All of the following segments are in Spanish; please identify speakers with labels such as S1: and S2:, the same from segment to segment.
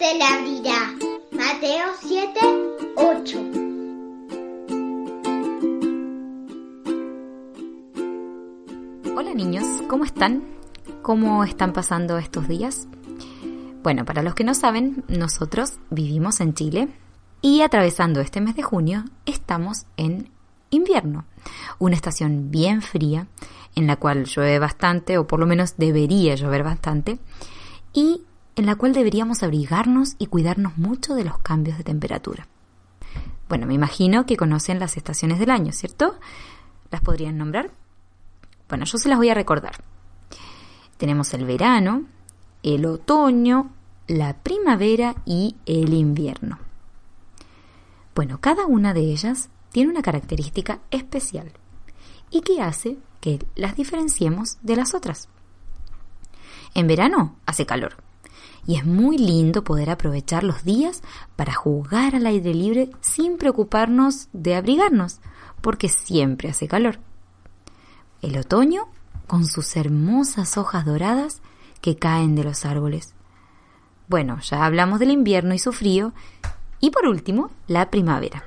S1: se le abrirá. Mateo 7, 8.
S2: Hola niños, ¿cómo están? ¿Cómo están pasando estos días? Bueno, para los que no saben, nosotros vivimos en Chile y atravesando este mes de junio estamos en invierno, una estación bien fría en la cual llueve bastante o por lo menos debería llover bastante y en la cual deberíamos abrigarnos y cuidarnos mucho de los cambios de temperatura. Bueno, me imagino que conocen las estaciones del año, ¿cierto? ¿Las podrían nombrar? Bueno, yo se las voy a recordar. Tenemos el verano, el otoño, la primavera y el invierno. Bueno, cada una de ellas tiene una característica especial y que hace que las diferenciemos de las otras. En verano hace calor y es muy lindo poder aprovechar los días para jugar al aire libre sin preocuparnos de abrigarnos, porque siempre hace calor. El otoño con sus hermosas hojas doradas que caen de los árboles. Bueno, ya hablamos del invierno y su frío. Y por último, la primavera.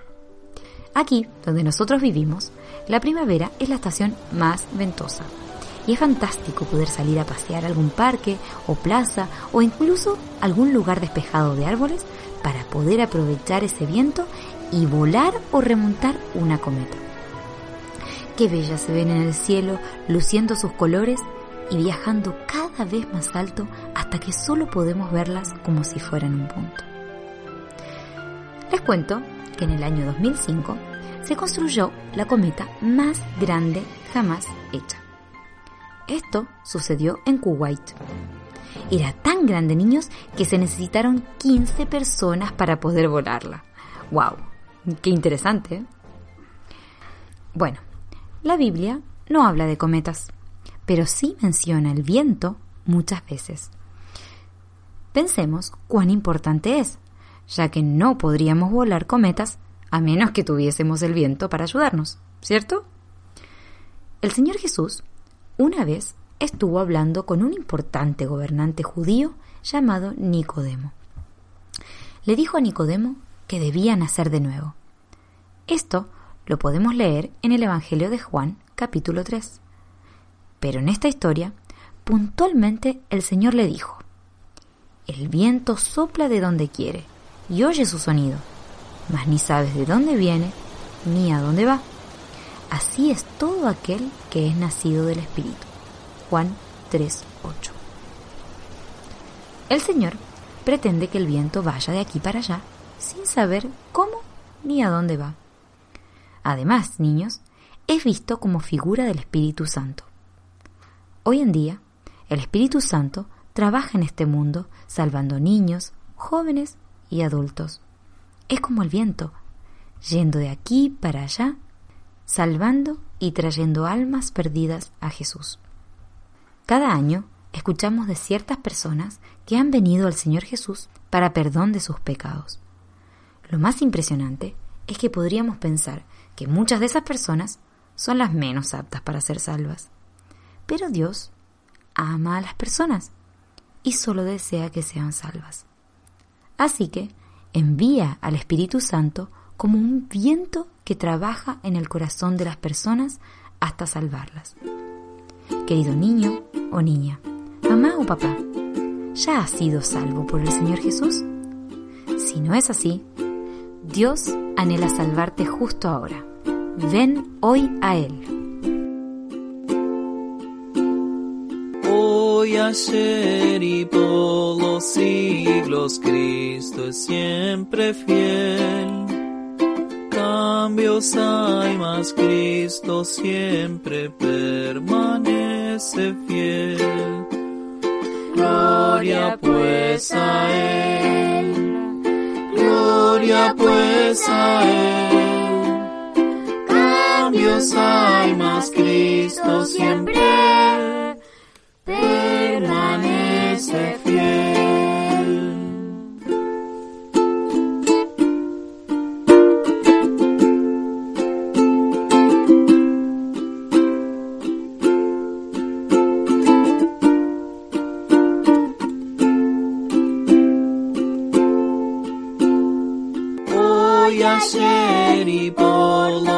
S2: Aquí, donde nosotros vivimos, la primavera es la estación más ventosa. Y es fantástico poder salir a pasear a algún parque o plaza o incluso algún lugar despejado de árboles para poder aprovechar ese viento y volar o remontar una cometa. Qué bellas se ven en el cielo, luciendo sus colores y viajando cada vez más alto hasta que solo podemos verlas como si fueran un punto. Les cuento que en el año 2005 se construyó la cometa más grande jamás hecha. Esto sucedió en Kuwait. Era tan grande, niños, que se necesitaron 15 personas para poder volarla. ¡Wow! ¡Qué interesante! ¿eh? Bueno, la Biblia no habla de cometas, pero sí menciona el viento muchas veces. Pensemos cuán importante es, ya que no podríamos volar cometas a menos que tuviésemos el viento para ayudarnos, ¿cierto? El Señor Jesús una vez estuvo hablando con un importante gobernante judío llamado Nicodemo. Le dijo a Nicodemo que debía nacer de nuevo. Esto lo podemos leer en el Evangelio de Juan capítulo 3. Pero en esta historia, puntualmente el Señor le dijo, El viento sopla de donde quiere y oye su sonido, mas ni sabes de dónde viene ni a dónde va. Así es todo aquel que es nacido del Espíritu. Juan 3.8. El Señor pretende que el viento vaya de aquí para allá sin saber cómo ni a dónde va. Además, niños, es visto como figura del Espíritu Santo. Hoy en día, el Espíritu Santo trabaja en este mundo salvando niños, jóvenes y adultos. Es como el viento, yendo de aquí para allá, salvando y trayendo almas perdidas a Jesús. Cada año escuchamos de ciertas personas que han venido al Señor Jesús para perdón de sus pecados. Lo más impresionante es que podríamos pensar que muchas de esas personas son las menos aptas para ser salvas. Pero Dios ama a las personas y solo desea que sean salvas. Así que envía al Espíritu Santo como un viento que trabaja en el corazón de las personas hasta salvarlas. Querido niño o niña, mamá o papá, ¿ya has sido salvo por el Señor Jesús? Si no es así, Dios anhela salvarte justo ahora. Ven hoy a Él.
S3: Hoy, ayer y por los siglos, Cristo es siempre fiel. Cambios hay, más Cristo siempre permanece fiel. Gloria pues a Él, gloria pues a Él. Cambios hay, más Cristo siempre